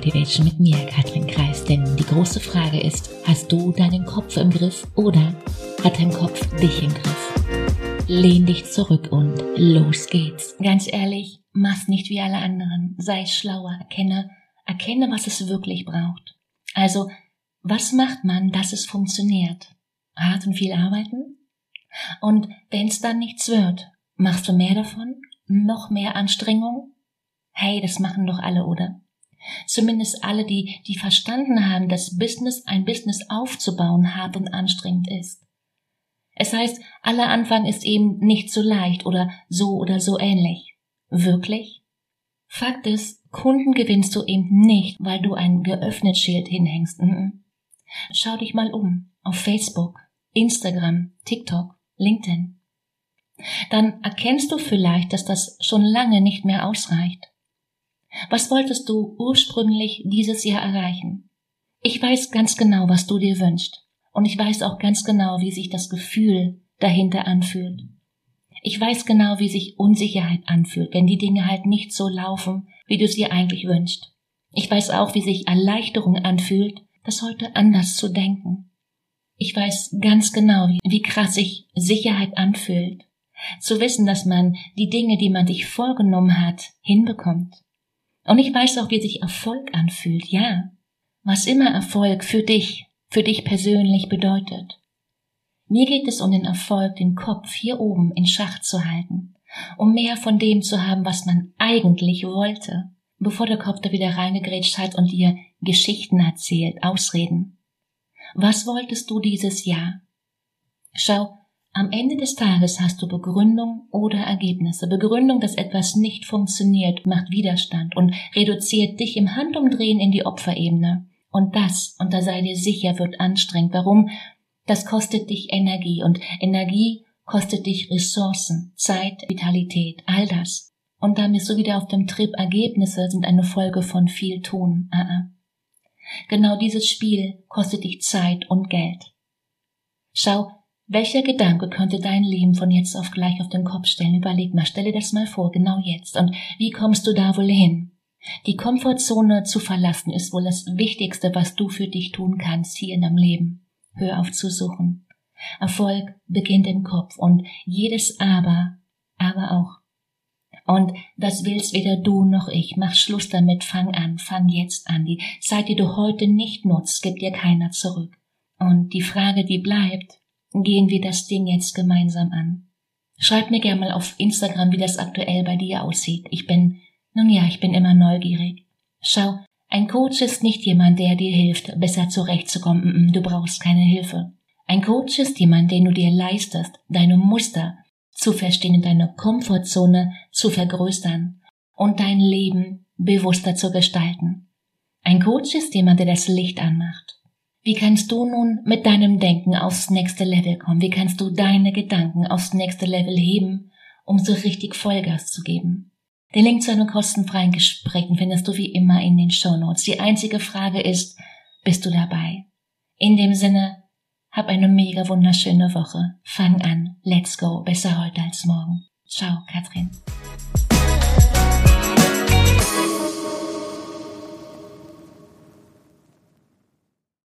Motivation mit mir, Katrin Kreis. Denn die große Frage ist, hast du deinen Kopf im Griff oder hat dein Kopf dich im Griff? Lehn dich zurück und los geht's. Ganz ehrlich, mach's nicht wie alle anderen. Sei schlauer, erkenne, erkenne, was es wirklich braucht. Also, was macht man, dass es funktioniert? Hart und viel arbeiten? Und wenn's dann nichts wird, machst du mehr davon? Noch mehr Anstrengung? Hey, das machen doch alle, oder? Zumindest alle, die, die verstanden haben, dass Business, ein Business aufzubauen hart und anstrengend ist. Es heißt, aller Anfang ist eben nicht so leicht oder so oder so ähnlich. Wirklich? Fakt ist, Kunden gewinnst du eben nicht, weil du ein geöffnet Schild hinhängst. Schau dich mal um auf Facebook, Instagram, TikTok, LinkedIn. Dann erkennst du vielleicht, dass das schon lange nicht mehr ausreicht. Was wolltest du ursprünglich dieses Jahr erreichen? Ich weiß ganz genau, was du dir wünschst. Und ich weiß auch ganz genau, wie sich das Gefühl dahinter anfühlt. Ich weiß genau, wie sich Unsicherheit anfühlt, wenn die Dinge halt nicht so laufen, wie du sie eigentlich wünschst. Ich weiß auch, wie sich Erleichterung anfühlt, das heute anders zu denken. Ich weiß ganz genau, wie krass sich Sicherheit anfühlt, zu wissen, dass man die Dinge, die man sich vorgenommen hat, hinbekommt. Und ich weiß auch, wie sich Erfolg anfühlt, ja. Was immer Erfolg für dich, für dich persönlich bedeutet. Mir geht es um den Erfolg, den Kopf hier oben in Schach zu halten, um mehr von dem zu haben, was man eigentlich wollte, bevor der Kopf da wieder reingegrätscht hat und dir Geschichten erzählt, Ausreden. Was wolltest du dieses Jahr? Schau, am Ende des Tages hast du Begründung oder Ergebnisse. Begründung, dass etwas nicht funktioniert, macht Widerstand und reduziert dich im Handumdrehen in die Opferebene. Und das, und da sei dir sicher, wird anstrengend. Warum? Das kostet dich Energie und Energie kostet dich Ressourcen, Zeit, Vitalität, all das. Und dann bist du wieder auf dem Trip, Ergebnisse sind eine Folge von viel tun. Ah, ah. Genau dieses Spiel kostet dich Zeit und Geld. Schau, welcher Gedanke könnte dein Leben von jetzt auf gleich auf den Kopf stellen? Überleg mal, stelle das mal vor, genau jetzt. Und wie kommst du da wohl hin? Die Komfortzone zu verlassen ist wohl das Wichtigste, was du für dich tun kannst hier in deinem Leben. Hör auf zu suchen. Erfolg beginnt im Kopf und jedes Aber, aber auch. Und das willst weder du noch ich. Mach Schluss damit, fang an, fang jetzt an. Die Zeit, die du heute nicht nutzt, gibt dir keiner zurück. Und die Frage, die bleibt, gehen wir das Ding jetzt gemeinsam an. Schreib mir gerne mal auf Instagram, wie das aktuell bei dir aussieht. Ich bin, nun ja, ich bin immer neugierig. Schau, ein Coach ist nicht jemand, der dir hilft, besser zurechtzukommen. Du brauchst keine Hilfe. Ein Coach ist jemand, den du dir leistest, deine Muster zu verstehen, deine Komfortzone zu vergrößern und dein Leben bewusster zu gestalten. Ein Coach ist jemand, der das Licht anmacht. Wie kannst du nun mit deinem Denken aufs nächste Level kommen? Wie kannst du deine Gedanken aufs nächste Level heben, um so richtig Vollgas zu geben? Den Link zu einem kostenfreien Gespräch findest du wie immer in den Show Notes. Die einzige Frage ist, bist du dabei? In dem Sinne, hab eine mega wunderschöne Woche. Fang an. Let's go. Besser heute als morgen. Ciao, Katrin.